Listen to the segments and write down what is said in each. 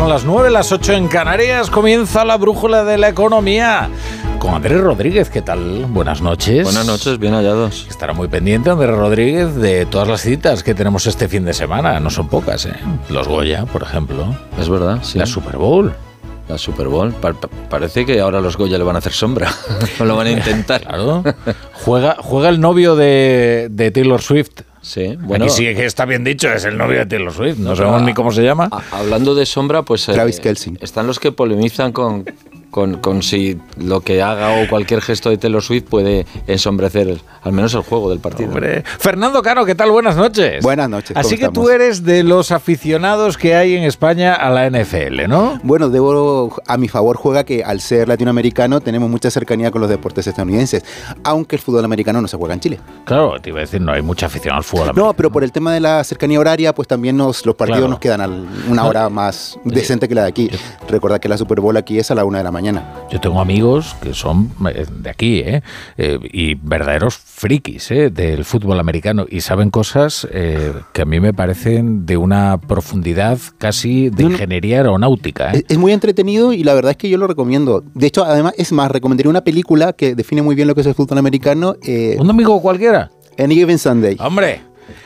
Son las 9, las 8 en Canarias. Comienza la brújula de la economía. Con Andrés Rodríguez, ¿qué tal? Buenas noches. Buenas noches, bien hallados. Estará muy pendiente Andrés Rodríguez de todas las citas que tenemos este fin de semana. No son pocas, ¿eh? Los Goya, por ejemplo. Es verdad, sí. La Super Bowl. La Super Bowl. parece que ahora los Goya le van a hacer sombra. o lo van a intentar. claro. Juega, juega el novio de, de Taylor Swift. Sí, bueno. Aquí sí que está bien dicho, es el novio de Taylor Swift, no, sabemos ni cómo se llama. hablando de sombra, pues Travis eh, Kelsey. están los que polemizan con, con, con, si lo que haga o cualquier gesto de Taylor Swift puede ensombrecer al menos el juego del partido. Fernando Caro, ¿qué tal? Buenas noches. Buenas noches. Así que tú eres de los aficionados que hay en España a la NFL, ¿no? Bueno, debo a mi favor juega que al ser latinoamericano tenemos mucha cercanía con los deportes estadounidenses, aunque el fútbol americano no se juega en Chile. Claro, te iba a decir, no hay mucha afición al fútbol americano. No, pero por el tema de la cercanía horaria, pues también nos, los partidos nos quedan a una hora más decente que la de aquí. Recuerda que la Super Bowl aquí es a la una de la mañana. Yo tengo amigos que son eh, de aquí, ¿eh? eh y verdaderos frikis ¿eh? del fútbol americano y saben cosas que a mí me parecen de una profundidad casi de ingeniería aeronáutica. Es, muy entretenido y la verdad es que yo lo recomiendo. De hecho, además, es más, recomendaría una película que define muy bien lo que es el fútbol americano. ¿Un domingo cualquiera? Any Given Sunday. Hombre,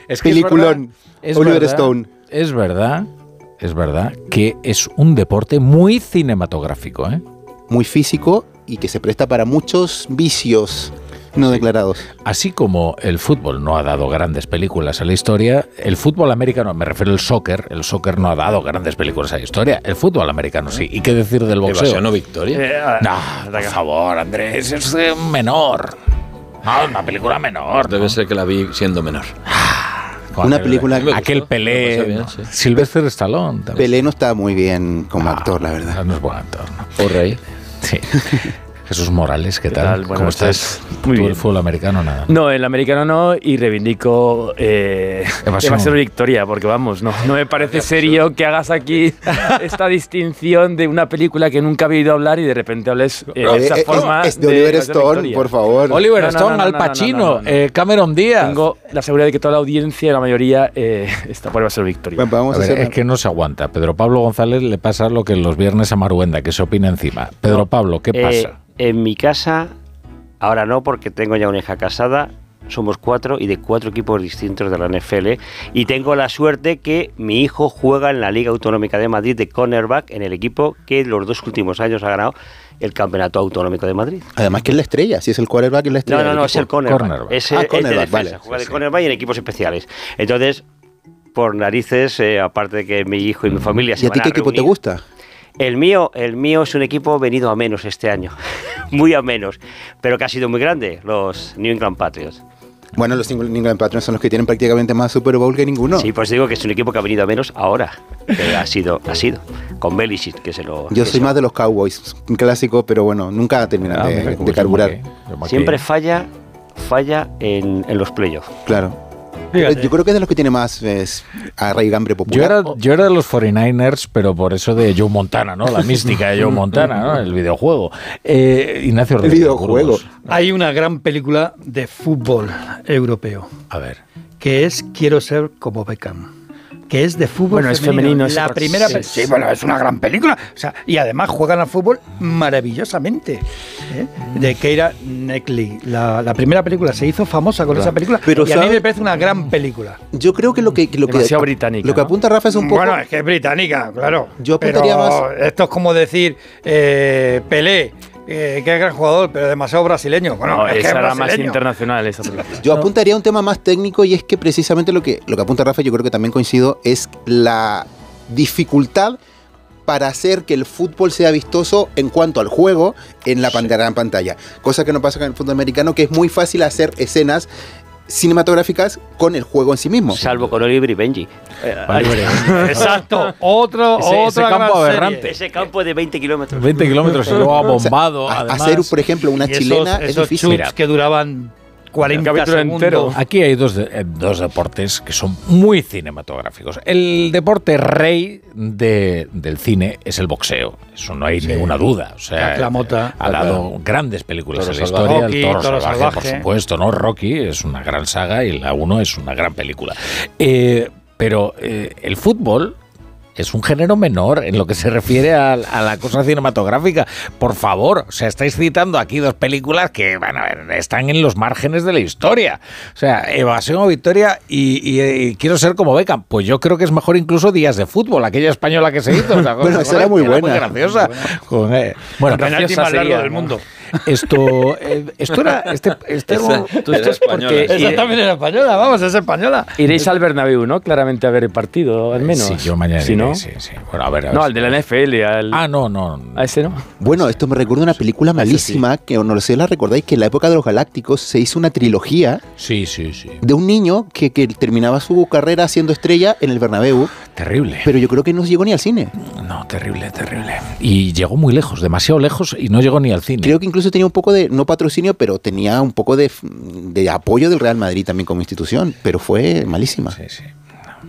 es que Peliculón. Es Oliver Stone. Es verdad, es verdad que es un deporte muy cinematográfico, ¿eh? Muy físico y que se presta para muchos vicios no declarados. Así como el fútbol no ha dado grandes películas a la historia, el fútbol americano, me refiero al soccer, el soccer no ha dado grandes películas a la historia, el fútbol americano sí. ¿Y qué decir del boxeo? no victoria? Eh, no, por favor, Andrés, es menor. No, una película menor. Debe ser que la vi siendo menor. Ah, una película aquel Pelé Sylvester Stallone Pelé no está muy bien como actor la verdad. no es buen actor o rey. Sí. Jesús Morales, ¿qué, tal? ¿Cómo estás? Muy bien. el fútbol americano nada? No, el americano no y reivindico eh, evasión. victoria, porque vamos, no, no me parece serio que hagas aquí esta distinción de una película que nunca he oído hablar y de repente hables eh, de esa eh, forma. Es de Oliver Stone, por favor. Oliver Stone, Al Pacino, eh, Cameron Díaz. Tengo la seguridad de que toda la audiencia, la mayoría, está por evasión victoria. Bueno, vamos a, ver, es que no se aguanta. Pedro Pablo González le pasa lo que los viernes a Maruenda, que se opina encima. Pedro Pablo, ¿qué pasa? En mi casa, ahora no, porque tengo ya una hija casada, somos cuatro y de cuatro equipos distintos de la NFL. Y tengo la suerte que mi hijo juega en la Liga Autonómica de Madrid de cornerback, en el equipo que los dos últimos años ha ganado el Campeonato Autonómico de Madrid. Además que es la estrella, si es el quarterback es la estrella. No, no, no, es el cornerback. Es, ah, cornerback, vale. Juega de cornerback y en equipos especiales. Entonces, por narices, eh, aparte de que mi hijo y mi familia se ¿Y a ti qué equipo te gusta? El mío, el mío es un equipo venido a menos este año, muy a menos, pero que ha sido muy grande, los New England Patriots. Bueno, los New England Patriots son los que tienen prácticamente más Super Bowl que ninguno. Sí, pues digo que es un equipo que ha venido a menos ahora. Que ha sido, ha sido. Con Belichick, que se lo. Yo soy más de los Cowboys, un clásico, pero bueno, nunca terminan ah, de, carburar. Siempre falla, falla en, en los playoffs. Claro. Yo creo que es de los que tiene más arraigambre popular. Yo era, de los 49ers, pero por eso de Joe Montana, ¿no? La mística de Joe Montana, ¿no? El videojuego. Eh, Ignacio El videojuego. Hay una gran película de fútbol europeo. A ver. Que es Quiero ser como Beckham que es de fútbol bueno, es femenino. la primera sí. bueno, es una gran película. O sea, y además juegan al fútbol maravillosamente. ¿eh? De Keira Knightley. La, la, primera película se hizo famosa con esa película. Pero, y a mí me parece una gran película. Yo creo que lo que, lo que, británica, lo que apunta Rafa es un poco. Bueno, es que es británica, claro. Yo apuntaría más. Esto es como decir eh, Pelé que es gran jugador, pero demasiado brasileño. Bueno, es esa era más internacional esa Yo apuntaría a un tema más técnico y es que precisamente lo que, lo que apunta Rafa, yo creo que también coincido, es la dificultad para hacer que el fútbol sea vistoso en cuanto al juego en la gran pantalla. Cosa que no pasa con el fútbol americano, que es muy fácil hacer escenas cinematográficas con el juego en sí mismo. Salvo con Oliver y Benji. Exacto. Otro, ese, campo aberrante. Ese campo de 20 kilómetros. 20 kilómetros y luego bombado. hacer, por ejemplo, una chilena es difícil. que duraban 40 segundos. Aquí hay dos, eh, dos deportes que son muy cinematográficos. El deporte rey de, del cine es el boxeo. Eso no hay ninguna duda. O sea, ha dado grandes películas en la historia. el Toro, salvaje, por supuesto, ¿no? Rocky es una gran saga y la 1 es una gran película. Eh, pero eh, el fútbol es un género menor en lo que se refiere a, la cosa cinematográfica. Por favor, o sea, estáis citando aquí dos películas que, bueno, están en los márgenes de la historia. O sea, Evasión o Victoria y, quiero ser como Beckham. Pues yo creo que es mejor incluso Días de Fútbol, aquella española que se hizo. bueno, esa era muy buena. Muy graciosa. Bueno, bueno graciosa sería, del mundo. Esto, eh, esto era. Este, este tú, esto es porque. Esa también era española, vamos, es española. Iréis al Bernabéu, ¿no? Claramente a ver el partido, al menos. Sí, yo mañana. Sí, ¿no? Sí, sí. Bueno, a ver, no, al de la NFL. Al... Ah, no, no. A ese no. Bueno, esto me recuerda una película malísima que no lo sé, la recordáis, que en la época de los Galácticos se hizo una trilogía. Sí, sí, sí. De un niño que, que terminaba su carrera siendo estrella en el Bernabéu. Terrible. Pero yo creo que no llegó ni al cine. No, terrible, terrible. Y llegó muy lejos, demasiado lejos y no llegó ni al cine. Creo que incluso tenía un poco de, no patrocinio, pero tenía un poco de, de apoyo del Real Madrid también como institución, pero fue malísima. Sí, sí.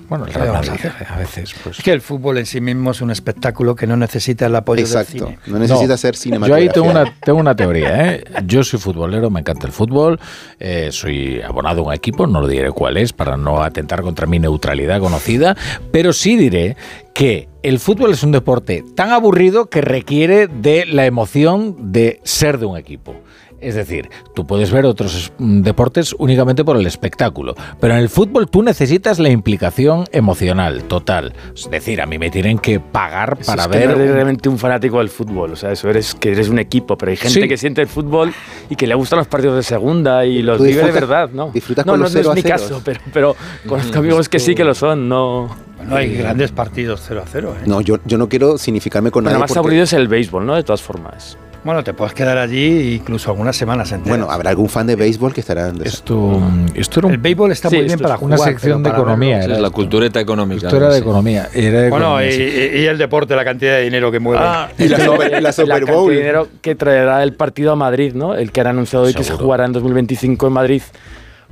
Bueno, el Real Madrid a veces, pues. Es que el fútbol en sí mismo es un espectáculo que no necesita el apoyo Exacto, del cine. no necesita ser cinematográfico. Yo ahí tengo una, tengo una teoría, ¿eh? Yo soy futbolero, me encanta el fútbol, eh, soy abonado a un equipo, no lo diré cuál es para no atentar contra mi neutralidad conocida, pero sí diré que el fútbol es un deporte tan aburrido que requiere de la emoción de ser de un equipo. Es decir, tú puedes ver otros mm, deportes únicamente por el espectáculo, pero en el fútbol tú necesitas la implicación emocional total. Es decir, a mí me tienen que pagar para ver. eres realmente un fanático del fútbol, o sea, eso eres que eres un equipo, pero hay gente que siente el fútbol y que le gustan los partidos de segunda y los vive de verdad, ¿no? Disfrutas no, con no, los no es mi caso, pero, pero conozco amigos que sí que lo son, no. No hay grandes partidos 0 a 0. ¿eh? No, yo, yo no quiero significarme con nada. Lo más aburrido es el béisbol, ¿no? De todas formas. Bueno, te puedes quedar allí incluso algunas semanas enteras. Bueno, habrá algún fan de béisbol que estará... Esto, esto era el béisbol está muy bien para jugar. Una sección de economía. Era la cultureta económica. Esto era de economía. bueno, y, el deporte, la cantidad de dinero que mueve. Ah, y la, Super, la Super Bowl. El dinero que traerá el partido a Madrid, ¿no? El que han anunciado hoy que se jugará en 2025 en Madrid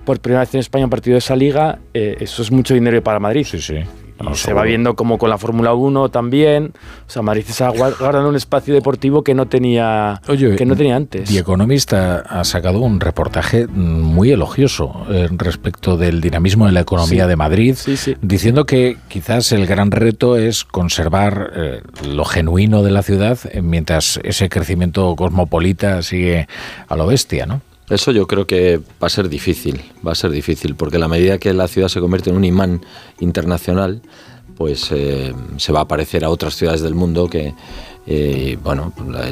por primera vez en España un partido de esa liga, eh, eso es mucho dinero para Madrid. Sí, sí se va viendo como con la Fórmula 1 también. O sea, Madrid está guardando un espacio deportivo que no tenía, que no tenía antes. Y Economist ha, sacado un reportaje muy elogioso eh, respecto del dinamismo de la economía de Madrid, diciendo que quizás el gran reto es conservar eh, lo genuino de la ciudad eh, mientras ese crecimiento cosmopolita sigue a lo bestia, ¿no? Eso yo creo que va a ser difícil, va a ser difícil, porque a la medida que la ciudad se convierte en un imán internacional, pues eh, se va a parecer a otras ciudades del mundo que, eh, bueno,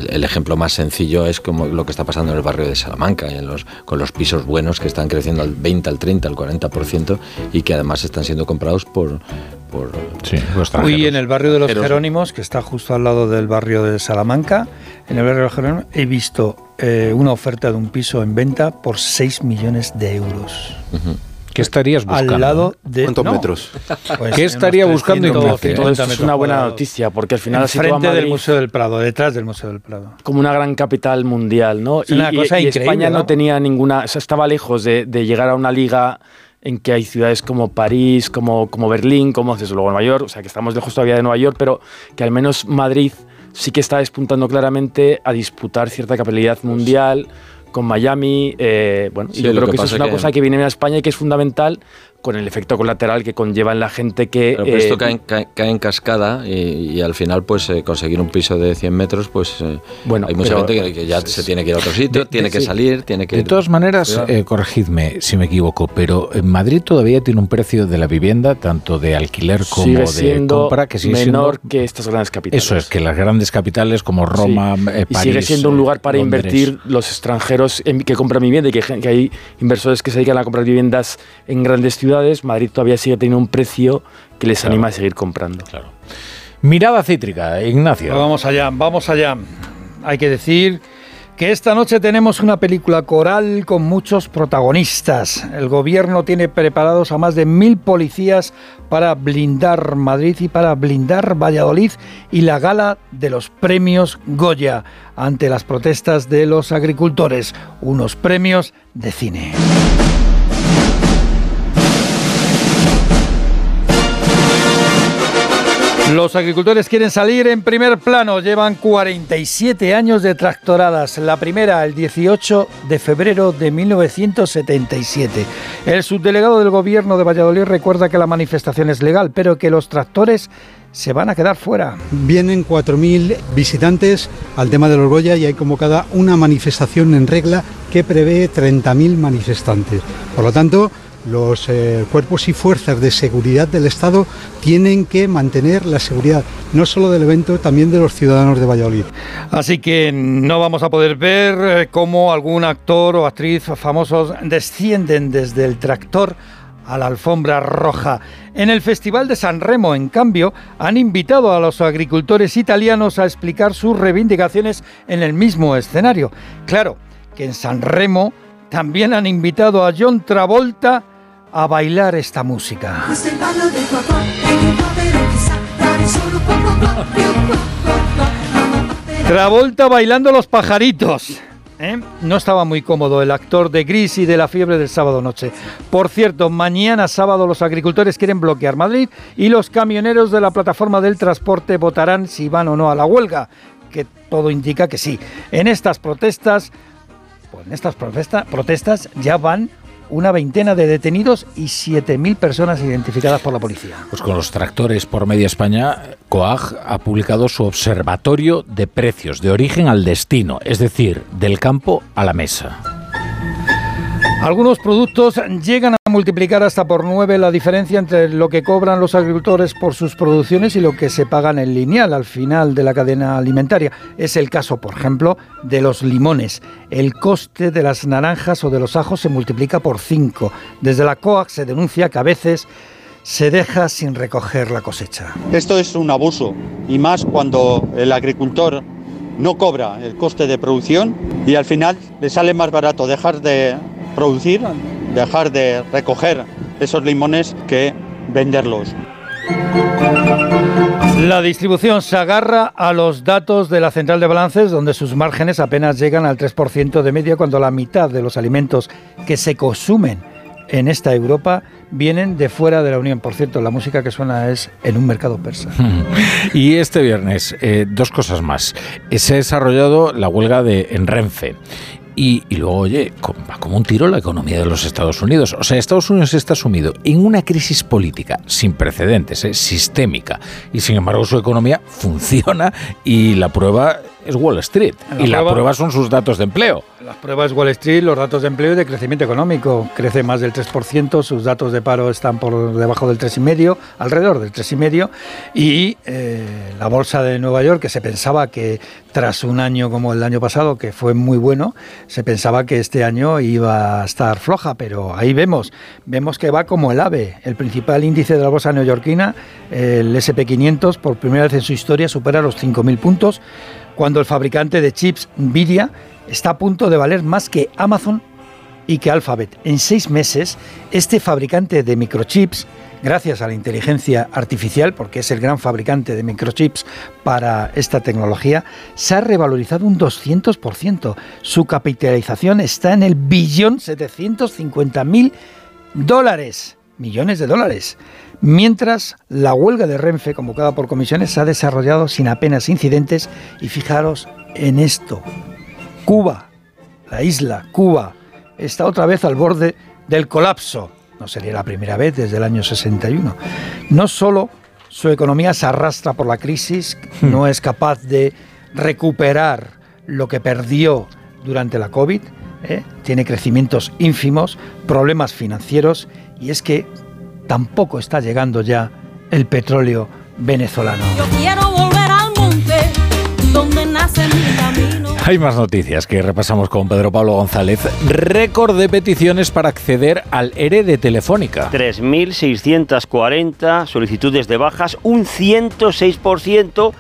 el, ejemplo más sencillo es como lo que está pasando en el barrio de Salamanca, en los, con los pisos buenos que están creciendo al 20, al 30, al 40% y que además están siendo comprados por... por sí, Hoy en el barrio de los Jerónimos, que está justo al lado del barrio de Salamanca, en el barrio de los Jerónimos, he visto eh, una oferta de un piso en venta por 6 millones de euros. ¿Qué estarías buscando? Al lado de... ¿Cuántos metros? Pues ¿Qué estaría buscando es una buena noticia, porque al final... Frente del Museo del Prado, detrás del Museo del Prado. Como una gran capital mundial, ¿no? y, una cosa España ¿no? tenía ninguna... O sea, estaba lejos de, llegar a una liga en que hay ciudades como París, como, como Berlín, como desde luego Nueva York, o sea que estamos lejos todavía de Nueva York, pero que al menos Madrid sí que está despuntando claramente a disputar cierta capitalidad mundial con Miami. Eh, bueno, y yo creo que, eso es una cosa que viene a España y que es fundamental con el efecto colateral que conlleva en la gente que... Pero esto eh, cae, en cascada y, al final pues eh, conseguir un piso de 100 metros pues eh, bueno, hay mucha gente que, ya se tiene que ir a otro sitio, tiene que salir, tiene que... De todas maneras, corregidme si me equivoco, pero en Madrid todavía tiene un precio de la vivienda, tanto de alquiler como de compra, que sigue menor que estas grandes capitales. Eso es, que las grandes capitales como Roma, París... Y sigue siendo un lugar para invertir los extranjeros que compran vivienda y que, que hay inversores que se dedican a comprar viviendas en grandes ciudades Madrid todavía sigue teniendo un precio que les anima a seguir comprando. Claro. Mirada cítrica, Ignacio. vamos allá, vamos allá. Hay que decir que esta noche tenemos una película coral con muchos protagonistas. El gobierno tiene preparados a más de mil policías para blindar Madrid y para blindar Valladolid y la gala de los premios Goya ante las protestas de los agricultores, unos premios de cine. Los agricultores quieren salir en primer plano. Llevan 47 años de tractoradas. La primera el 18 de febrero de 1977. El subdelegado del gobierno de Valladolid recuerda que la manifestación es legal, pero que los tractores se van a quedar fuera. Vienen 4.000 visitantes al tema de los Goya y hay convocada una manifestación en regla que prevé 30.000 manifestantes. Por lo tanto, los eh, cuerpos y fuerzas de seguridad del Estado tienen que mantener la seguridad, no solo del evento, también de los ciudadanos de Valladolid. Así que no vamos a poder ver eh, cómo algún actor o actriz famosos descienden desde el tractor a la alfombra roja. En el Festival de San Remo, en cambio, han invitado a los agricultores italianos a explicar sus reivindicaciones en el mismo escenario. Claro que en San Remo también han invitado a John Travolta a bailar esta música. Travolta bailando los pajaritos. ¿eh? No estaba muy cómodo el actor de Gris y de la fiebre del sábado noche. Por cierto, mañana sábado los agricultores quieren bloquear Madrid y los camioneros de la plataforma del transporte votarán si van o no a la huelga, que todo indica que sí. En estas protestas, pues en estas protestas ya van una veintena de detenidos y 7.000 personas identificadas por la policía. Pues con los tractores por media España, COAG ha publicado su observatorio de precios de origen al destino, es decir, del campo a la mesa. Algunos productos llegan a multiplicar hasta por nueve la diferencia entre lo que cobran los agricultores por sus producciones y lo que se pagan en lineal al final de la cadena alimentaria. Es el caso, por ejemplo, de los limones. El coste de las naranjas o de los ajos se multiplica por cinco. Desde la COAC se denuncia que a veces se deja sin recoger la cosecha. Esto es un abuso y más cuando el agricultor no cobra el coste de producción y al final le sale más barato dejar de producir, dejar de recoger esos limones que venderlos. La distribución se agarra a los datos de la central de balances, donde sus márgenes apenas llegan al 3% de media, cuando la mitad de los alimentos que se consumen en esta Europa vienen de fuera de la Unión. Por cierto, la música que suena es en un mercado persa. y este viernes, eh, dos cosas más. Se ha desarrollado la huelga de en Renfe y, luego, oye, va como un tiro la economía de los Estados Unidos. O sea, Estados Unidos está sumido en una crisis política sin precedentes, ¿eh? sistémica, y sin embargo su economía funciona y la prueba es Wall Street. y la prueba son sus datos de empleo. Las pruebas Wall Street, los datos de empleo y de crecimiento económico. Crece más del 3%, sus datos de paro están por debajo del 3,5%, alrededor del 3,5%. Y eh, la bolsa de Nueva York, que se pensaba que tras un año como el año pasado, que fue muy bueno, se pensaba que este año iba a estar floja, pero ahí vemos, vemos que va como el ave. El principal índice de la bolsa neoyorquina, el SP500, por primera vez en su historia supera los 5.000 puntos cuando el fabricante de chips Nvidia está a punto de valer más que Amazon y que Alphabet. En seis meses, este fabricante de microchips, gracias a la inteligencia artificial, porque es el gran fabricante de microchips para esta tecnología, se ha revalorizado un 200%. Su capitalización está en el billón 750 mil dólares, millones de dólares. Mientras, la huelga de Renfe, convocada por comisiones, se ha desarrollado sin apenas incidentes y fijaros en esto. Cuba, la isla Cuba, está otra vez al borde del colapso. No sería la primera vez desde el año 61. No solo su economía se arrastra por la crisis, hmm. no es capaz de recuperar lo que perdió durante la COVID, ¿eh? tiene crecimientos ínfimos, problemas financieros y es que tampoco está llegando ya el petróleo venezolano. Yo quiero volver al monte donde nace Hay más noticias que repasamos con Pedro Pablo González. Récord de peticiones para acceder al ERE de Telefónica. 3.640 solicitudes de bajas, un 106%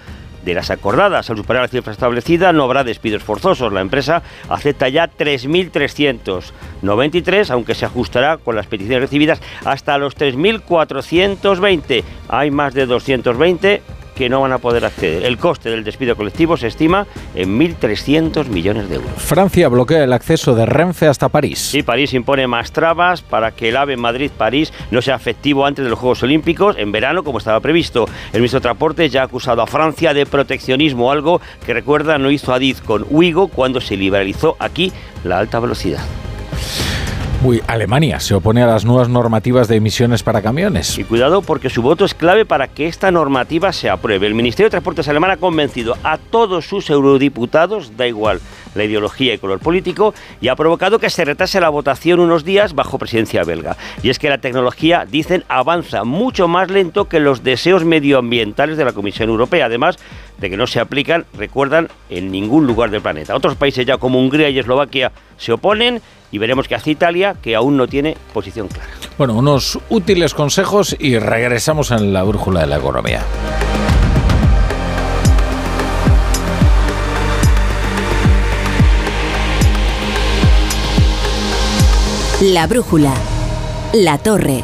de las acordadas. Al superar la cifra establecida no habrá despidos forzosos. La empresa acepta ya 3.393, aunque se ajustará con las peticiones recibidas hasta los 3.420. Hay más de 220 que no van a poder acceder. El coste del despido colectivo se estima en 1.300 millones de euros. Francia bloquea el acceso de Renfe hasta París. Sí, París impone más trabas para que el AVE Madrid-París no sea efectivo antes de los Juegos Olímpicos en verano como estaba previsto. El ministro de Transportes ya ha acusado a Francia de proteccionismo, algo que recuerda no hizo Adiz con Uigo cuando se liberalizó aquí la alta velocidad. Uy, Alemania se opone a las nuevas normativas de emisiones para camiones. Y cuidado porque su voto es clave para que esta normativa se apruebe. El Ministerio de Transportes alemán ha convencido a todos sus eurodiputados, da igual la ideología y color político, y ha provocado que se retrase la votación unos días bajo presidencia belga. Y es que la tecnología, dicen, avanza mucho más lento que los deseos medioambientales de la Comisión Europea. Además, de que no se aplican, recuerdan, en ningún lugar del planeta. Otros países ya como Hungría y Eslovaquia se oponen y veremos qué hace Italia, que aún no tiene posición clara. Bueno, unos útiles consejos y regresamos en la brújula de la economía. La brújula. La torre.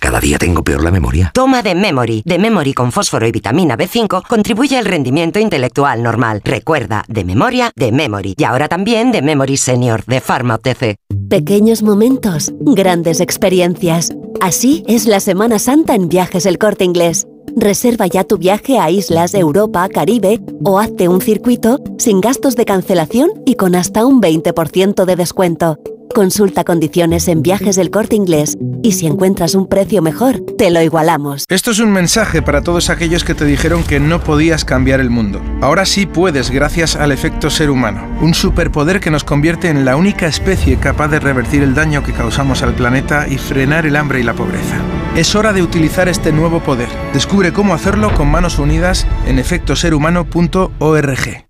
Cada día tengo peor la memoria. Toma de Memory. De Memory con fósforo y vitamina B5 contribuye al rendimiento intelectual normal. Recuerda, de memoria, de Memory. Y ahora también de Memory Senior, de Pharma OTC. Pequeños momentos, grandes experiencias. Así es la Semana Santa en Viajes El Corte Inglés. Reserva ya tu viaje a islas, Europa, Caribe o hazte un circuito sin gastos de cancelación y con hasta un 20% de descuento. Consulta condiciones en viajes del corte inglés y si encuentras un precio mejor, te lo igualamos. Esto es un mensaje para todos aquellos que te dijeron que no podías cambiar el mundo. Ahora sí puedes gracias al efecto ser humano, un superpoder que nos convierte en la única especie capaz de revertir el daño que causamos al planeta y frenar el hambre y la pobreza. Es hora de utilizar este nuevo poder. Descubre cómo hacerlo con manos unidas en efectoserhumano.org.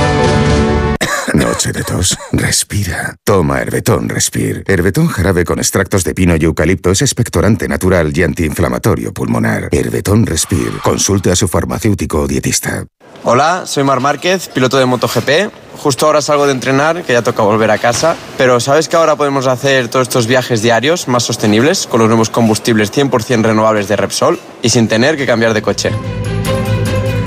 Noche. Respira. Toma Herbetón Respir. Herbetón jarabe con extractos de pino y eucalipto es expectorante natural y antiinflamatorio pulmonar. Herbetón Respir. Consulte a su farmacéutico o dietista. Hola, soy Mar Márquez, piloto de MotoGP. Justo ahora salgo de entrenar, que ya toca volver a casa. Pero ¿sabes que ahora podemos hacer todos estos viajes diarios más sostenibles con los nuevos combustibles 100% renovables de Repsol y sin tener que cambiar de coche?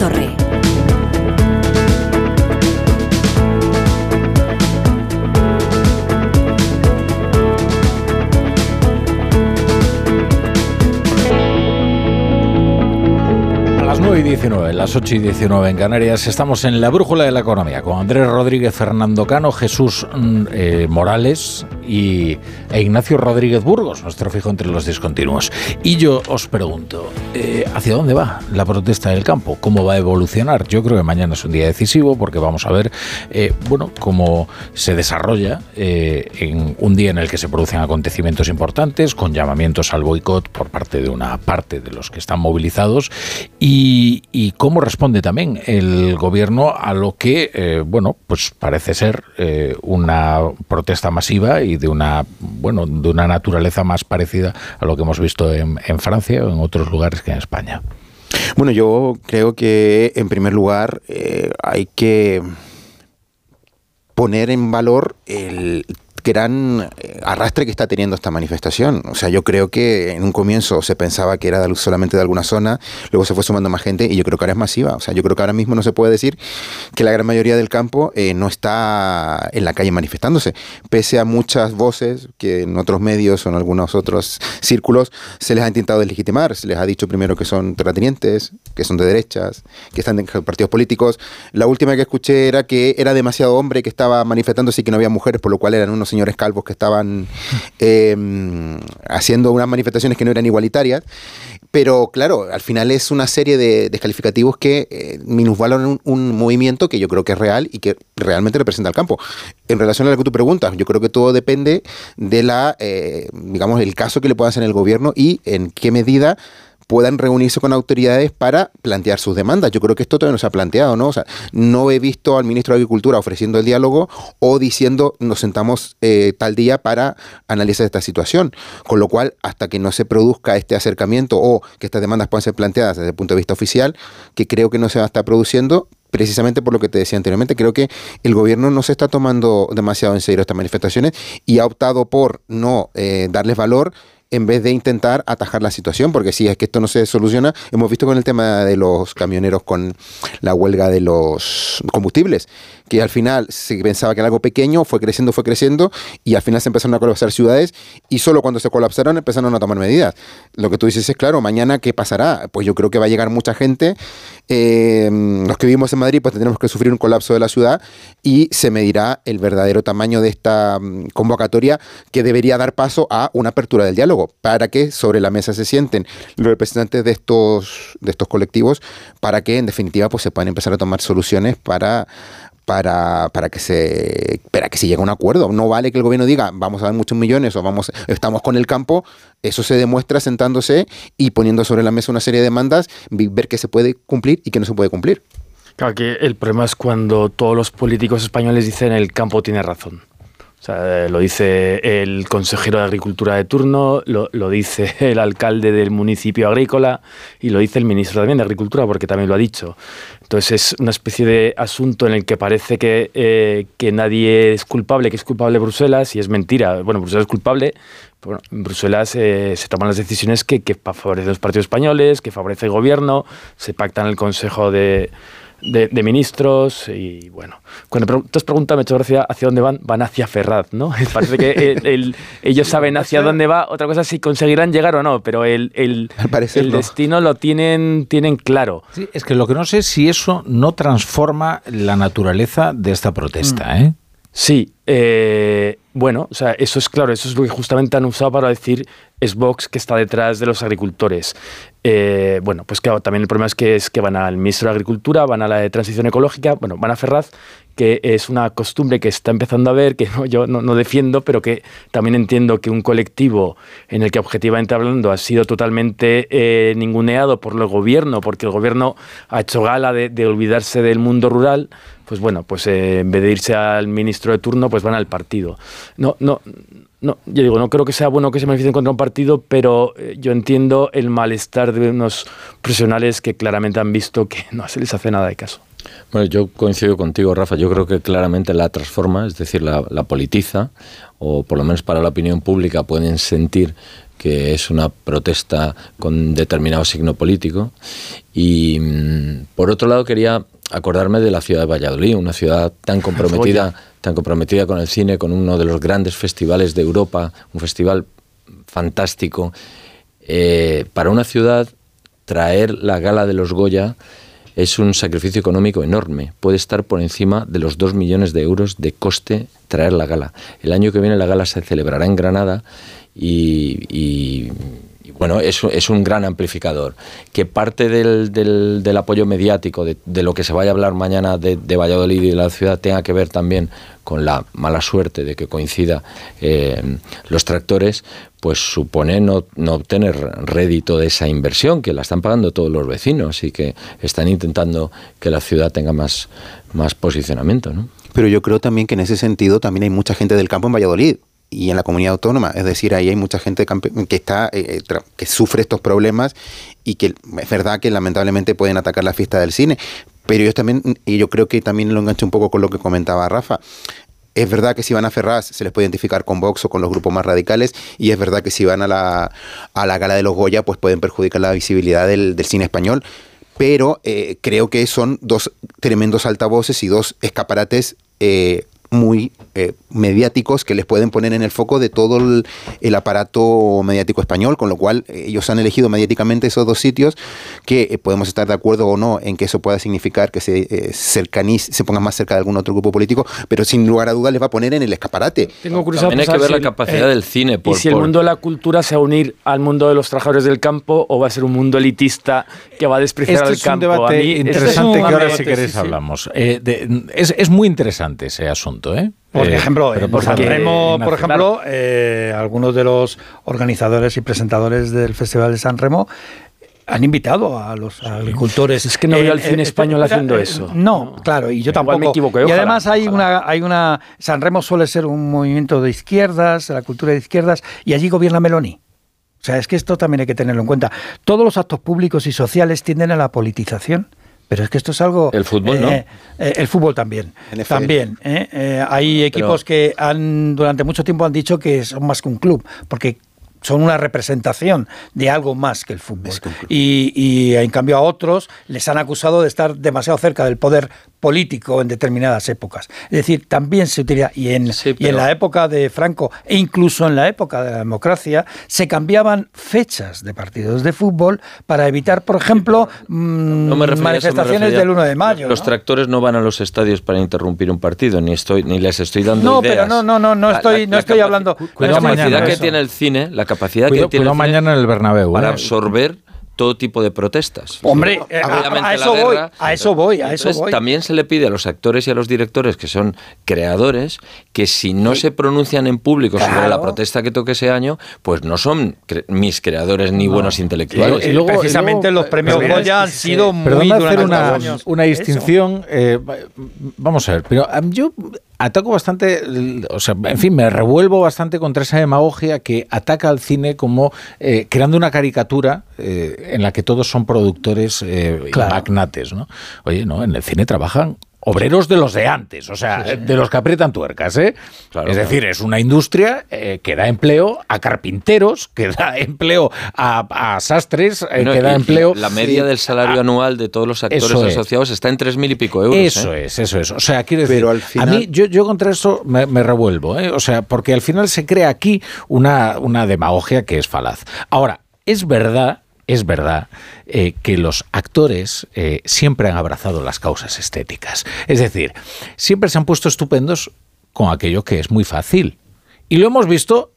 Torre. las 9 y 19, las 8 y 19 en Canarias, estamos en la brújula de la economía con Andrés Rodríguez, Fernando Cano, Jesús mm, eh, Morales, y, e Ignacio Rodríguez Burgos, nuestro fijo entre los discontinuos. Y yo os pregunto, eh, ¿hacia dónde va la protesta del campo? ¿Cómo va a evolucionar? Yo creo que mañana es un día decisivo porque vamos a ver, eh, bueno, cómo se desarrolla eh, en un día en el que se producen acontecimientos importantes, con llamamientos al boicot por parte de una parte de los que están movilizados y, cómo responde también el gobierno a lo que, bueno, pues parece ser una protesta masiva de una, bueno, de una naturaleza más parecida a lo que hemos visto en, Francia o en otros lugares que en España. Bueno, yo creo que en primer lugar eh, hay que poner en valor el gran eh, arrastre que está teniendo esta manifestación. O sea, yo creo que en un comienzo se pensaba que era solamente de alguna zona, luego se fue sumando más gente y yo creo que ahora es masiva. O sea, yo creo que ahora mismo no se puede decir que la gran mayoría del campo eh, no está en la calle manifestándose, pese a muchas voces que en otros medios o en algunos otros círculos se les ha intentado deslegitimar. Se les ha dicho primero que son terratenientes, que son de derechas, que están en partidos políticos. La última que escuché era que era demasiado hombre que estaba manifestándose y que no había mujeres, por lo cual eran unos señores calvos que estaban em, haciendo unas manifestaciones que no eran igualitarias. Pero claro, al final es una serie de descalificativos que eh, minusvaloran un, movimiento que yo creo que es real y que realmente representa al campo. En relación a lo que tú preguntas, yo creo que todo depende de la, eh, digamos, el caso que le pueda hacer el gobierno y en qué medida puedan reunirse con autoridades para plantear sus demandas. Yo creo que esto todavía no se ha planteado, ¿no? O sea, no he visto al ministro de Agricultura ofreciendo el diálogo o diciendo nos sentamos eh, tal día para analizar esta situación. Con lo cual, hasta que no se produzca este acercamiento o que estas demandas puedan ser planteadas desde el punto de vista oficial, que creo que no se va a estar produciendo, precisamente por lo que te decía anteriormente, creo que el gobierno no se está tomando demasiado en serio estas manifestaciones y ha optado por no eh, darles valor en vez de intentar atajar la situación, porque si es que esto no se soluciona, hemos visto con el tema de los camioneros con la huelga de los combustibles, que al final se pensaba que era algo pequeño, fue creciendo, fue creciendo, y al final se empezaron a colapsar ciudades, y solo cuando se colapsaron empezaron a tomar medidas. Lo que tú dices es, claro, mañana, ¿qué pasará? Pues yo creo que va a llegar mucha gente. Eh, los que vivimos en Madrid, pues tendremos que sufrir un colapso de la ciudad, y se medirá el verdadero tamaño de esta mm, convocatoria que debería dar paso a una apertura del diálogo, para que sobre la mesa se sienten los representantes de estos, de estos colectivos, para que en definitiva pues se puedan empezar a tomar soluciones para para, para, que se para que se llegue a un acuerdo. No vale que el gobierno diga vamos a dar muchos millones o vamos estamos con el campo. Eso se demuestra sentándose y poniendo sobre la mesa una serie de demandas, ver qué se puede cumplir y qué no se puede cumplir. Claro que el problema es cuando todos los políticos españoles dicen el campo tiene razón. O sea, lo dice el consejero de Agricultura de turno, lo, dice el alcalde del municipio agrícola y lo dice el ministro también de Agricultura, porque también lo ha dicho. Entonces es una especie de asunto en el que parece que, eh, que nadie es culpable, que es culpable Bruselas, y es mentira. Bueno, Bruselas es culpable, en Bruselas eh, se toman las decisiones que, que favorecen los partidos españoles, que favorece el gobierno, se pactan el Consejo de de, ministros y bueno. Cuando te has preguntado, me ha hecho gracia hacia dónde van, van hacia Ferraz, ¿no? Parece que ellos saben hacia dónde va, otra cosa es si conseguirán llegar o no, pero el, el, el destino lo tienen, tienen claro. Sí, es que lo que no sé es si eso no transforma la naturaleza de esta protesta, mm. ¿eh? Sí, eh, bueno, o sea, eso es claro, eso es lo que justamente han usado para decir es Vox que está detrás de los agricultores. Eh, bueno, pues claro, también el problema es que, es que van al ministro de Agricultura, van a la de Transición Ecológica, bueno, van a Ferraz, que es una costumbre que está empezando a ver, que yo no, defiendo, pero que también entiendo que un colectivo en el que objetivamente hablando ha sido totalmente eh, ninguneado por el gobierno, porque el gobierno ha hecho gala de, olvidarse del mundo rural, pues bueno, pues eh, en vez de irse al ministro de turno, pues van al partido. No, no, no, yo digo, no creo que sea bueno que se manifiesten contra un partido, pero eh, yo entiendo el malestar de unos profesionales que claramente han visto que no se les hace nada de caso. Bueno, yo coincido contigo, Rafa. Yo creo que claramente la transforma, es decir, la, politiza, o por lo menos para la opinión pública pueden sentir que es una protesta con determinado signo político. Y mm, por otro lado, quería acordarme de la ciudad de Valladolid, una ciudad tan comprometida, tan comprometida con el cine, con uno de los grandes festivales de Europa, un festival fantástico. Eh, para una ciudad, traer la gala de los Goya es un sacrificio económico enorme. Puede estar por encima de los 2 millones de euros de coste traer la gala. El año que viene la gala se celebrará en Granada y, bueno, es, es, un gran amplificador. Que parte del, apoyo mediático, de, de, lo que se vaya a hablar mañana de, Valladolid y de la ciudad, tenga que ver también con la mala suerte de que coincida eh, los tractores, pues supone no, obtener rédito de esa inversión, que la están pagando todos los vecinos y que están intentando que la ciudad tenga más, posicionamiento. Pero yo creo también que en ese sentido también hay mucha gente del campo en Valladolid y en la comunidad autónoma. Es decir, ahí hay mucha gente que está eh, eh, que sufre estos problemas y que es verdad que lamentablemente pueden atacar la fiesta del cine. Pero yo también, y yo creo que también lo engancho un poco con lo que comentaba Rafa. Es verdad que si van a Ferraz se les puede identificar con Vox o con los grupos más radicales y es verdad que si van a la, a la gala de los Goya pues pueden perjudicar la visibilidad del, cine español pero eh, creo que son dos tremendos altavoces y dos escaparates eh, muy eh, mediáticos que les pueden poner en el foco de todo el, aparato mediático español, con lo cual eh, ellos han elegido mediáticamente esos dos sitios que eh, podemos estar de acuerdo o no en que eso pueda significar que se cercaniz, se pongan más cerca de algún otro grupo político, pero sin lugar a dudas les va a poner en el escaparate. Tengo curiosidad También hay que ver la capacidad del cine. Por, y si el mundo de la cultura se va a unir al mundo de los trabajadores del campo o va a ser un mundo elitista que va a despreciar este al campo. Es un debate interesante que ahora si queréis hablamos. es, es muy interesante ese asunto. ¿Eh? Por eh, ejemplo, por Remo, por ejemplo, eh, algunos de los organizadores y presentadores del Festival de San Remo han invitado a los agricultores. Es que no veo al cine español haciendo eso. No, claro, y yo tampoco. me equivoqué. Y además hay una, hay una. San Remo suele ser un movimiento de izquierdas, la cultura de izquierdas, y allí gobierna Meloni. O sea, es que esto también hay que tenerlo en cuenta. Todos los actos públicos y sociales tienden a la politización. Pero es que esto es algo... El fútbol, ¿no? Eh, eh, el fútbol también. También. ¿eh? hay equipos que han durante mucho tiempo han dicho que son más que un club, porque son una representación de algo más que el fútbol. y, y, en cambio a otros les han acusado de estar demasiado cerca del poder político en determinadas épocas. Es decir, también se utiliza, y en, y en la época de Franco, e incluso en la época de la democracia, se cambiaban fechas de partidos de fútbol para evitar, por ejemplo, mm, manifestaciones del 1 de mayo. Los tractores no van a los estadios para interrumpir un partido, ni estoy ni les estoy dando no, pero no, no, no, no estoy, no estoy hablando. La capacidad que tiene el cine, la capacidad que tiene el cine mañana en el Bernabéu, para ¿eh? absorber todo tipo de protestas. Hombre, a, eso voy, a eso voy, a eso voy. También se le pide a los actores y a los directores que son creadores que si no se pronuncian en público sobre la protesta que toque ese año, pues no son mis creadores ni buenos intelectuales. Y, luego, precisamente los premios Goya han sido muy hacer una, una distinción. Eh, vamos a ver, pero yo ataco bastante, o sea, en fin, me revuelvo bastante contra esa demagogia que ataca al cine como eh, creando una caricatura eh, en la que todos son productores eh, magnates, ¿no? Oye, no, en el cine trabajan obreros de los de antes, o sea, de los que aprietan tuercas, ¿eh? es decir, es una industria eh, que da empleo a carpinteros, que da empleo a, sastres, eh, que da empleo... La media del salario anual de todos los actores asociados está en tres mil y pico euros. Eso es, eso es. O sea, quiero decir, a mí yo, yo contra eso me, me revuelvo, ¿eh? o sea, porque al final se crea aquí una, una demagogia que es falaz. Ahora, es verdad es verdad eh, que los actores eh, siempre han abrazado las causas estéticas. Es decir, siempre se han puesto estupendos con aquello que es muy fácil. Y lo hemos visto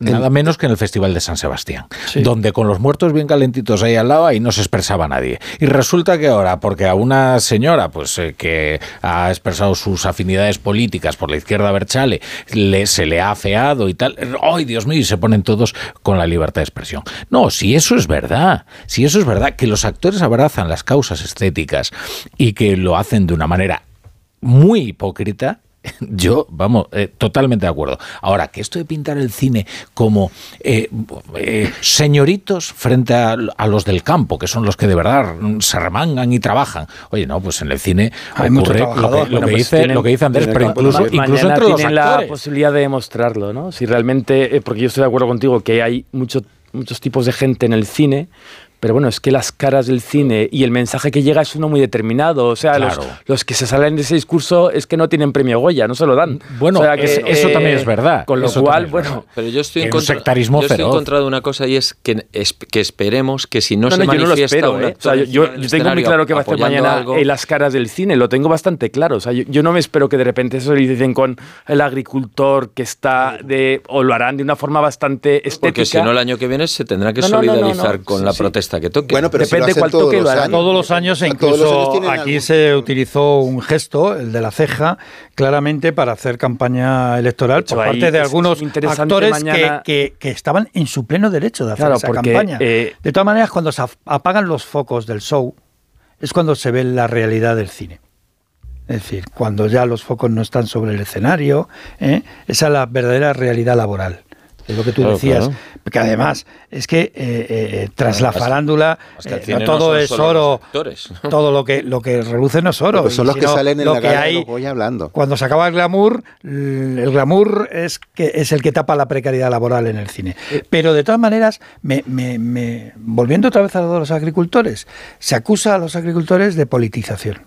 Nada menos que en el Festival de San Sebastián, donde con los muertos bien calentitos ahí al lado, ahí no se expresaba nadie. Y resulta que ahora, porque a una señora pues eh, que ha expresado sus afinidades políticas por la izquierda Berchale, le, se le ha afeado y tal, ¡ay, Dios mío! Y se ponen todos con la libertad de expresión. No, si eso es verdad, si eso es verdad, que los actores abrazan las causas estéticas y que lo hacen de una manera muy hipócrita, yo, vamos, eh, totalmente de acuerdo. Ahora, que esto de pintar el cine como eh, eh, señoritos frente a, los del campo, que son los que de verdad se remangan y trabajan. Oye, no, pues en el cine Hay ocurre lo que, lo, que pues dice, lo que dice Andrés, pero incluso, incluso entre los tienen la posibilidad de demostrarlo, ¿no? Si realmente, porque yo estoy de acuerdo contigo que hay mucho, muchos tipos de gente en el cine, pero bueno, es que las caras del cine y el mensaje que llega es uno muy determinado. O sea, los, que se salen de ese discurso es que no tienen premio Goya, no se lo dan. Bueno, eso eh, también es verdad. Con lo cual, bueno. Pero yo estoy en contra, sectarismo yo estoy en contra de una cosa y es que, que esperemos que si no, se manifiesta yo no ¿eh? o sea, yo, tengo muy claro que va a hacer mañana en las caras del cine, lo tengo bastante claro. O sea, yo, no me espero que de repente eso lo dicen con el agricultor que está de. o lo harán de una forma bastante estética. Porque si no, el año que viene se tendrá que solidarizar con la protesta que toque. Bueno, pero depende si cuál toque lo harán. Todos los años, e incluso aquí se utilizó un gesto, el de la ceja, claramente para hacer campaña electoral por parte de algunos actores que, que, estaban en su pleno derecho de hacer esa campaña. Eh, de todas maneras, cuando se apagan los focos del show, es cuando se ve la realidad del cine. Es decir, cuando ya los focos no están sobre el escenario, ¿eh? esa es la verdadera realidad laboral es lo que tú decías. Porque además, es que eh, eh, eh, tras la farándula, no todo es oro. Todo lo que, lo que reluce no es oro. son los que salen en la que hay, voy hablando. Cuando se acaba el glamour, el glamour es, que, es el que tapa la precariedad laboral en el cine. Pero de todas maneras, me, me, volviendo otra vez a los agricultores, se acusa a los agricultores de politización.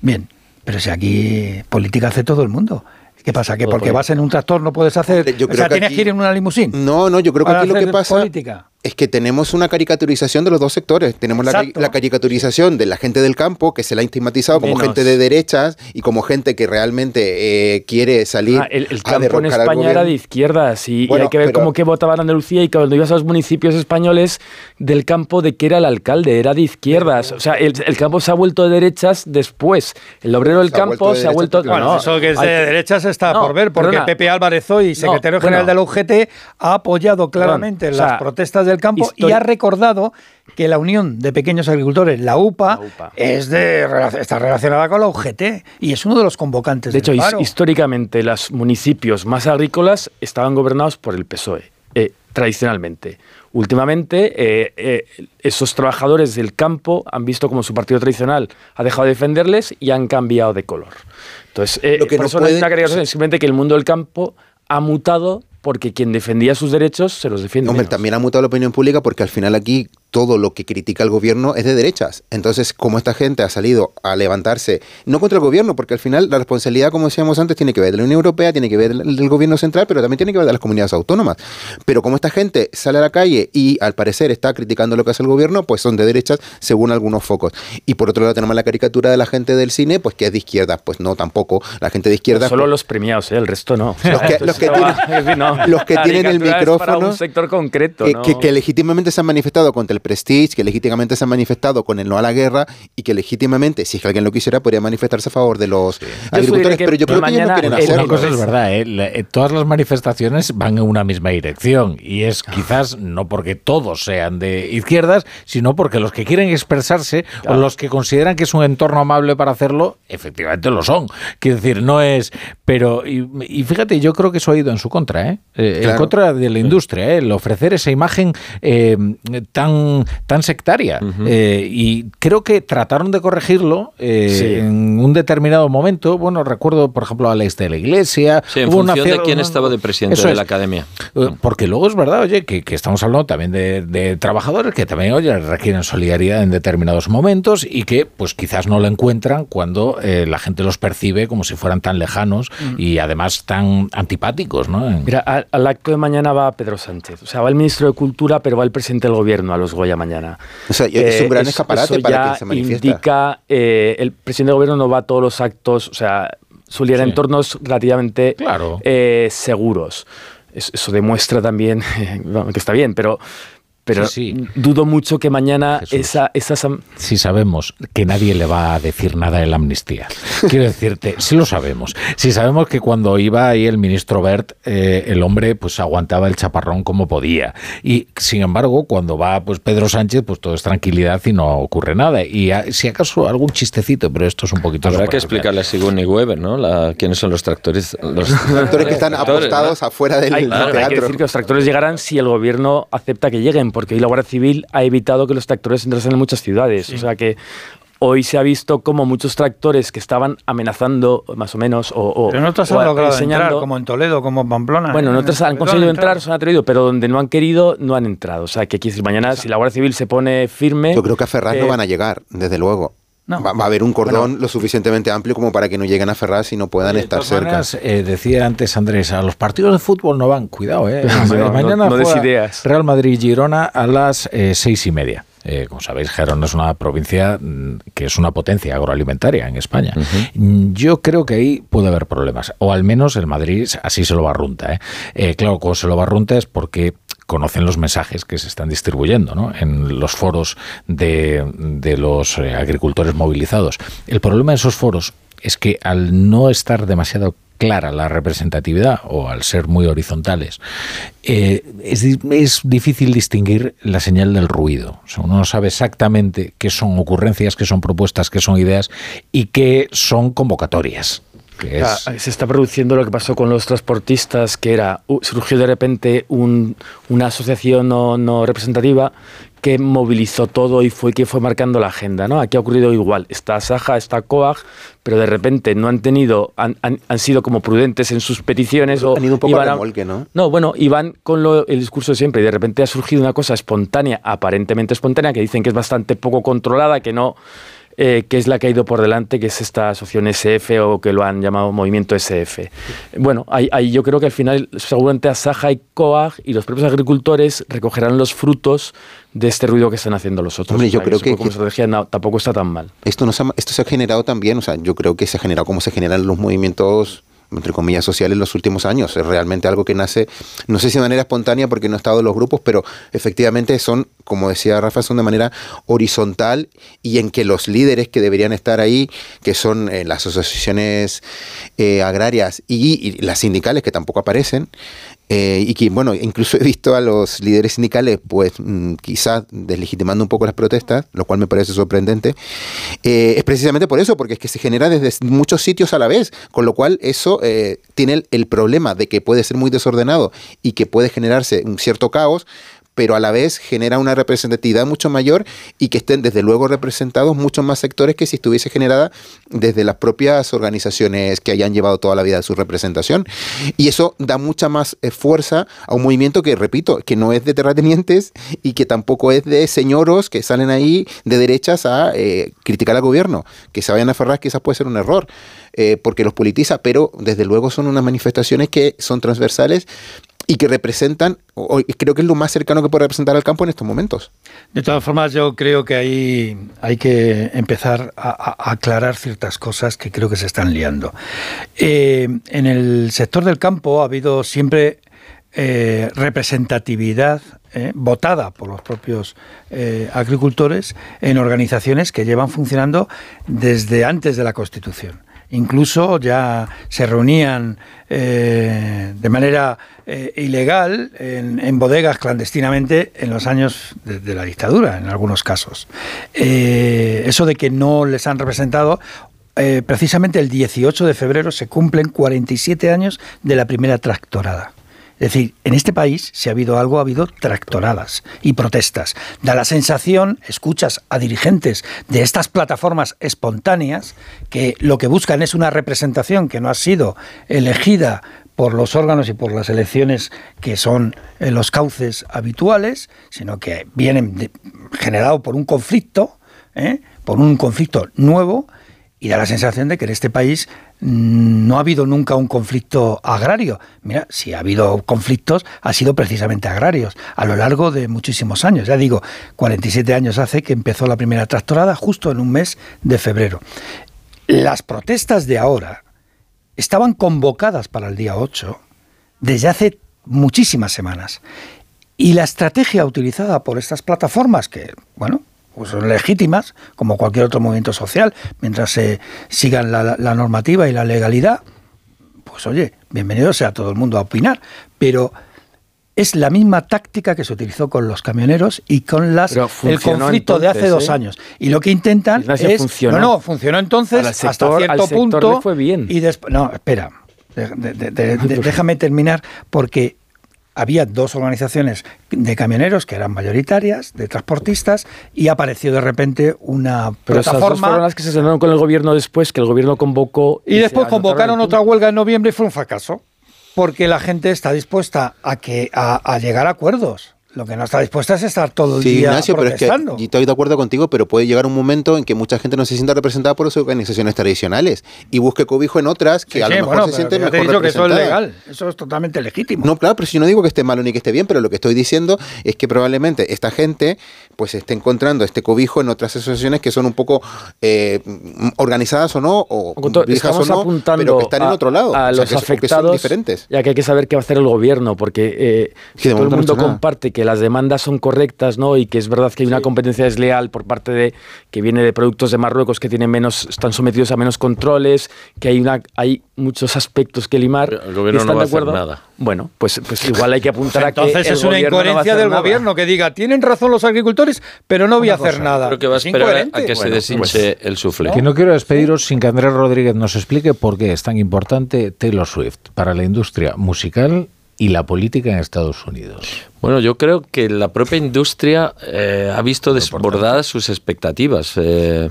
Bien, pero si aquí política hace todo el mundo. ¿Qué pasa? ¿Que porque vas en un tractor no puedes hacer? o sea, tienes que ir en una limusín. No, no, yo creo que aquí lo que pasa. Política es que tenemos una caricaturización de los dos sectores. Tenemos la, caricaturización de la gente del campo, que se la ha estigmatizado como gente de derechas y como gente que realmente eh, quiere salir ah, el, campo en España era de izquierdas y, hay que ver cómo que votaba en Andalucía y cuando ibas a los municipios españoles del campo de que era el alcalde, era de izquierdas. O sea, el, campo se ha vuelto de derechas después. El obrero del campo se ha vuelto... Bueno, eso que es de derechas está por ver, porque Pepe Álvarez hoy, secretario general del UGT, ha apoyado claramente las protestas del campo y ha recordado que la Unión de Pequeños Agricultores, la UPA, Es de, está relacionada con la UGT y es uno de los convocantes. De hecho, históricamente los municipios más agrícolas estaban gobernados por el PSOE, eh, tradicionalmente. Últimamente, eh, eh, esos trabajadores del campo han visto como su partido tradicional ha dejado de defenderles y han cambiado de color. Entonces, Lo que por eso no es una simplemente que el mundo del campo ha mutado porque quien defendía sus derechos se los defiende. Hombre, también ha mutado la opinión pública porque al final aquí todo lo que critica el gobierno es de derechas. Entonces, como esta gente ha salido a levantarse, no contra el gobierno, porque al final la responsabilidad, como decíamos antes, tiene que ver de la Unión Europea, tiene que ver del gobierno central, pero también tiene que ver de las comunidades autónomas. Pero como esta gente sale a la calle y al parecer está criticando lo que hace el gobierno, pues son de derechas según algunos focos. Y por otro lado tenemos la caricatura de la gente del cine, pues que es de izquierda. Pues no, tampoco. La gente de izquierda... solo pues los premiados, ¿eh? el resto no. Los que, tienen, el micrófono... un sector concreto. Que, que legítimamente se han manifestado contra el Prestige, que legítimamente se han manifestado con el no a la guerra y que legítimamente, si es que alguien lo quisiera, podría manifestarse a favor de los agricultores, pero yo creo que ellos no quieren hacerlo. Una cosa es verdad, ¿eh? Eh, todas las manifestaciones van en una misma dirección y es quizás no porque todos sean de izquierdas, sino porque los que quieren expresarse o los que consideran que es un entorno amable para hacerlo, efectivamente lo son. Quiero decir, no es... Pero, y, fíjate, yo creo que eso ha ido en su contra, ¿eh? eh en contra de la industria, ¿eh? el ofrecer esa imagen tan, tan sectaria eh, y creo que trataron de corregirlo eh, en un determinado momento. Bueno, recuerdo, por ejemplo, a la de la Iglesia. en función de quién estaba de presidente de la academia. Eh, porque luego es verdad, oye, que, estamos hablando también de, trabajadores que también, oye, requieren solidaridad en determinados momentos y que, pues quizás no lo encuentran cuando la gente los percibe como si fueran tan lejanos mm. y además tan antipáticos, ¿no? Mira, al, acto de mañana va Pedro Sánchez. O sea, va el ministro de Cultura, pero va el presidente del gobierno a los Goya mañana. O sea, es un gran eh, escaparate para que se manifiesta. Indica, eh, el presidente del gobierno no va a todos los actos, o sea, suele ir a entornos relativamente claro. Eh, seguros. Eso demuestra también que está bien, pero pero dudo mucho que mañana esa, esas... Si sabemos que nadie le va a decir nada en la amnistía. Quiero decirte, sí lo sabemos. Si sabemos que cuando iba ahí el ministro Bert, eh, el hombre pues aguantaba el chaparrón como podía. Y sin embargo, cuando va pues Pedro Sánchez, pues todo es tranquilidad y no ocurre nada. Y si acaso algún chistecito, pero esto es un poquito... Habrá que explicarle a Sigourney Weber, ¿no? La, ¿Quiénes son los tractores? Los tractores que están apostados afuera del teatro. Hay que decir que los tractores llegarán si el gobierno acepta que lleguen porque hoy la Guardia Civil ha evitado que los tractores entrasen en muchas ciudades. O sea que hoy se ha visto como muchos tractores que estaban amenazando más o menos o, pero no te han logrado entrar, como en Toledo, como en Pamplona. Bueno, no otras han conseguido entrar, se han atrevido, pero donde no han querido no han entrado. O sea, que aquí mañana si la Guardia Civil se pone firme... Yo creo que a Ferraz no van a llegar, desde luego. Va, a haber un cordón lo suficientemente amplio como para que no lleguen a Ferraz y no puedan estar cerca. Eh, decía antes Andrés, a los partidos de fútbol no van, cuidado, eh. mañana no, ideas. Real Madrid-Girona a las eh, seis y media. Eh, como sabéis, Gerona es una provincia mm, que es una potencia agroalimentaria en España. Mm, yo creo que ahí puede haber problemas, o al menos el Madrid así se lo barrunta. ¿eh? Eh, claro, como se lo barrunta es porque conocen los mensajes que se están distribuyendo ¿no? en los foros de, de los agricultores movilizados. El problema de esos foros es que al no estar demasiado clara la representatividad o al ser muy horizontales, eh, es, es, difícil distinguir la señal del ruido. uno no sabe exactamente qué son ocurrencias, qué son propuestas, qué son ideas y qué son convocatorias. Se está produciendo lo que pasó con los transportistas, que era surgió de repente una asociación no, no representativa que movilizó todo y fue que fue marcando la agenda, ¿no? Aquí ha ocurrido igual. Está Saja, está COAG, pero de repente no han tenido, han, han, sido como prudentes en sus peticiones. o han ido un poco a remolque, ¿no? No, bueno, iban con el discurso de siempre y de repente ha surgido una cosa espontánea, aparentemente espontánea, que dicen que es bastante poco controlada, que no eh, que es la que ha ido por delante, que es esta asociación SF o que lo han llamado movimiento SF. Bueno, ahí, yo creo que al final seguramente Asaja y COAG y los propios agricultores recogerán los frutos de este ruido que están haciendo los otros. Hombre, yo creo que, como estrategia tampoco está tan mal. Esto, esto se ha generado también, o sea, yo creo que se ha generado como se generan los movimientos entre comillas, sociales en los últimos años. Es realmente algo que nace, no sé si de manera espontánea porque no he estado en los grupos, pero efectivamente son, como decía Rafa, son de manera horizontal y en que los líderes que deberían estar ahí, que son eh, las asociaciones eh, agrarias y, las sindicales que tampoco aparecen, eh, y que, bueno, incluso he visto a los líderes sindicales, pues mm, quizás deslegitimando un poco las protestas, lo cual me parece sorprendente, eh, es precisamente por eso, porque es que se genera desde muchos sitios a la vez, con lo cual eso eh, tiene el problema de que puede ser muy desordenado y que puede generarse un cierto caos, pero a la vez genera una representatividad mucho mayor y que estén desde luego representados muchos más sectores que si estuviese generada desde las propias organizaciones que hayan llevado toda la vida su representación. Y eso da mucha más eh, fuerza a un movimiento que, repito, que no es de terratenientes y que tampoco es de señoros que salen ahí de derechas a eh, criticar al gobierno. Que se vayan a aferrar quizás puede ser un error. Eh, porque los politiza, pero desde luego son unas manifestaciones que son transversales y que representan, o creo que es lo más cercano que puede representar al campo en estos momentos. De todas formas, yo creo que ahí hay que empezar a, aclarar ciertas cosas que creo que se están liando. Eh, en el sector del campo ha habido siempre eh, representatividad eh, votada por los propios agricultores en organizaciones que llevan funcionando desde antes de la Constitución. Incluso ya se reunían eh, de manera eh, ilegal en, bodegas clandestinamente en los años de, la dictadura, en algunos casos. Eh, eso de que no les han representado precisamente el 18 de febrero se cumplen 47 años de la primera tractorada. Es decir, en este país, si ha habido algo, ha habido tractoradas y protestas. Da la sensación, escuchas a dirigentes de estas plataformas espontáneas, que lo que buscan es una representación que no ha sido elegida por los órganos y por las elecciones que son eh, los cauces habituales, sino que vienen generado por un conflicto, ¿eh? por un conflicto nuevo, y da la sensación de que en este país mm, no ha habido nunca un conflicto agrario. Mira, si ha habido conflictos, ha sido precisamente agrarios, a lo largo de muchísimos años. Ya digo, 47 años hace que empezó la primera tractorada, justo en un mes de febrero. Las protestas de ahora estaban convocadas para el día 8 desde hace muchísimas semanas. Y la estrategia utilizada por estas plataformas, que, bueno, son legítimas, como cualquier otro movimiento social, mientras se sigan la, normativa y la legalidad, pues oye, bienvenido sea todo el mundo a opinar, pero es la misma táctica que se utilizó con los camioneros y con las el conflicto de hace dos ¿eh? años. Y lo que intentan es funcionó. no, no, funcionó entonces hasta cierto punto fue bien. y después no, espera, déjame terminar porque había dos organizaciones de camioneros que eran mayoritarias, de transportistas, y apareció de repente una Pero plataforma. Esas fueron las que se sentaron con el gobierno después, que el gobierno convocó. Y, después convocaron otra huelga en noviembre y fue un fracaso. Porque la gente está dispuesta a, que, a llegar a acuerdos. Lo que no está dispuesta es estar todo el sí, día Ignacio, protestando. pero es que estoy de acuerdo contigo, pero puede llegar un momento en que mucha gente no se sienta representada por sus organizaciones tradicionales y busque cobijo en otras que Sí, a lo sí, mejor bueno, se sienten mejor te he dicho que eso es representadas. legal, eso es totalmente legítimo. No, claro, pero si yo no digo que esté malo ni que esté bien, pero lo que estoy diciendo es que probablemente esta gente pues esté encontrando este cobijo en otras asociaciones que son un poco eh, organizadas o no, o viejas o no, apuntando pero que están en a- otro lado. A o sea, los que, son- que son afectados, diferentes. ya que hay que saber qué va a hacer el gobierno, porque eh, si todo el no mundo nada. comparte que las demandas son correctas, ¿no? Y que es verdad que hay una competencia desleal por parte de que viene de productos de Marruecos que tienen menos, están sometidos a menos controles, que hay una, hay muchos aspectos que limar. el gobierno ¿Están no va de a hacer acuerdo? nada. Bueno, pues, pues igual hay que apuntar a que Entonces el es una no incoherencia del nada. gobierno que diga, tienen razón los agricultores, pero no voy a hacer nada. Creo que va a Es esperar a que se deshinche el sufle. Que no quiero despediros sin que Andrés Rodríguez nos explique por qué es tan importante Taylor Swift para la industria musical y la política en Estados Unidos. Bueno, yo creo que la propia industria eh, ha visto desbordadas sus expectativas. Eh,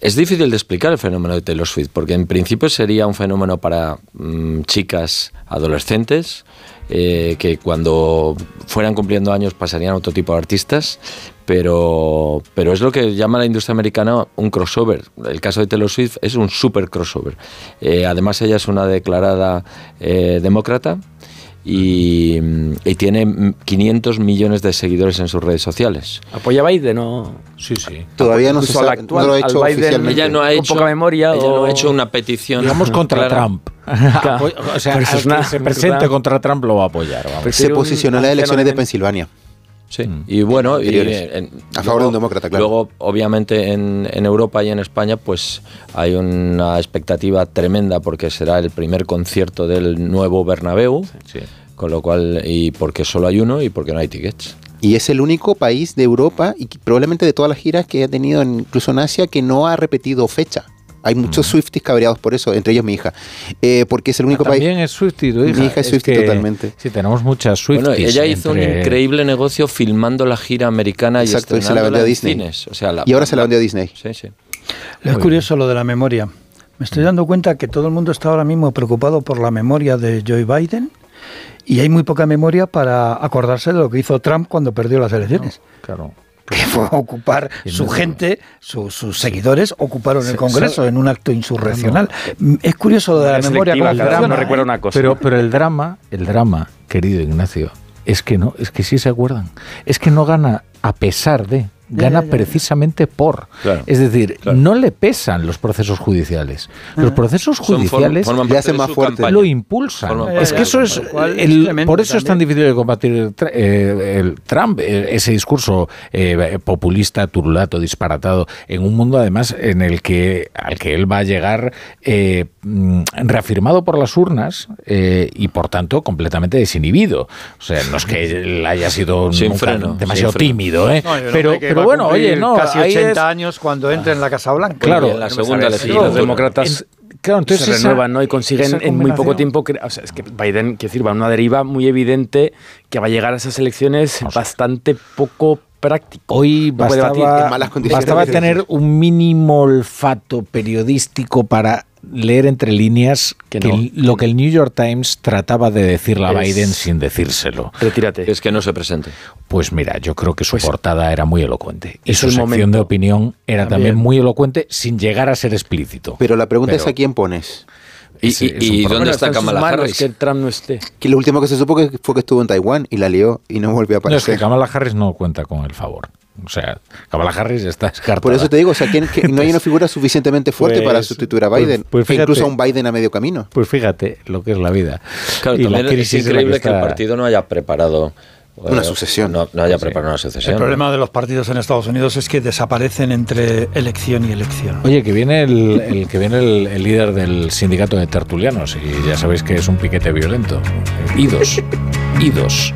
es difícil de explicar el fenómeno de Taylor Swift, porque en principio sería un fenómeno para mm, chicas adolescentes, eh, que cuando fueran cumpliendo años pasarían a otro tipo de artistas, pero, pero es lo que llama la industria americana un crossover. El caso de Taylor Swift es un super crossover. Eh, además, ella es una declarada eh, demócrata y, y tiene 500 millones de seguidores en sus redes sociales. ¿Apoya a Biden o...? Sí, sí. Todavía no se sabe, actual, no lo ha hecho Biden oficialmente. Ella no ha hecho, poca memoria ella o- no ha hecho una petición. Digamos contra clara. Trump. Claro. o sea, al una- que se presente contra Trump lo va a apoyar. vamos. Se posicionó en las elecciones de Pensilvania. Sí, y bueno, y en- A favor de un demócrata, claro. Luego, obviamente, en, en Europa y en España, pues hay una expectativa tremenda porque será el primer concierto del nuevo Bernabéu, con lo cual, y porque solo hay uno y porque no hay tickets. Y es el único país de Europa y probablemente de todas las giras que ha tenido en- incluso en Asia que no ha repetido fecha. Hay muchos Swifties cabreados por eso, entre ellos mi hija. Eh, porque es el único país. También es Swiftie, tu hija. Mi hija es Swiftie que- totalmente. Sí, tenemos muchas Swifties. Bueno, ella hizo un entre- increíble negocio filmando la gira americana Exacto, y y se la vendió a Disney. cines. O sea, la- y ahora se la vendió a Disney. Sí, sí. Es curioso lo de la memoria. Me estoy dando cuenta que todo el mundo está ahora mismo preocupado por la memoria de Joe Biden y hay muy poca memoria para acordarse de lo que hizo Trump cuando perdió las elecciones. Claro. Que fue a ocupar su no- gente, su- sus seguidores ocuparon el Congreso se- en un acto insurreccional. Mm, Es curioso lo de la memoria. cada uno ¿eh? recuerda una cosa. Pero, pero el drama, el drama, querido Ignacio, es que no, es que sí se acuerdan. Es que no gana a pesar de, gana ya, ya. precisamente por. Claro, es decir, no le pesan los procesos judiciales. Los procesos form- judiciales le hacen más fuerte. campaña. lo impulsan. Forman es que eso es el- por eso es tan difícil de combatir el, eh, el Trump, eh, ese discurso eh, populista, turulato, disparatado, en un mundo además en el que al que él va a llegar eh, mm, reafirmado por las urnas eh, y por tanto completamente desinhibido. O sea, no es que él haya sido freno, demasiado sin freno. tímido, ¿eh? No, un pero, va pero bueno, oye, no, Casi ahí 80 es- años cuando entre en la Casa Blanca. Claro, en la segunda legislatura. Los demócratas Claro, entonces se esa- renuevan ¿no? y consiguen en muy poco tiempo. O sea, es que Biden, quiero decir, va a una deriva muy evidente que va a llegar a esas elecciones bastante poco práctico. Hoy No bastaba, en malas condiciones. bastaba tener un mínimo olfato periodístico para leer entre líneas Que que no, el- lo que el New York Times trataba de decirle a Es- Biden sin decírselo. Retírate. Es que no se presente. Pues mira, yo creo que su Pues portada era muy elocuente. Y su sección momento. de opinión era también. También. muy elocuente sin llegar a ser explícito. Pero la pregunta es a quién pones. ¿Y, es dónde está Kamala manos Harris? que Trump no esté. Que lo último que se supo que fue que estuvo en Taiwán y la lió y no volvió a No, es que aparecer. Kamala Harris no cuenta con el favor. O sea, Kamala Harris está descartada. Por eso te digo, o sea, ¿quién- que no hay una figura suficientemente fuerte Pues- para sustituir a pues- Biden. pues fíjate. incluso a un Biden a medio camino. Pues fíjate lo que es la vida. Claro, Y la es crisis la increíble que, el partido no haya preparado Una sucesión. No, no haya Sí. preparado una El sucesión. problema de los partidos en Estados Unidos es que desaparecen entre elección y elección. Oye, que viene el, el- que viene el, el líder del sindicato de tertulianos y ya sabéis que es un piquete violento. Idos, idos.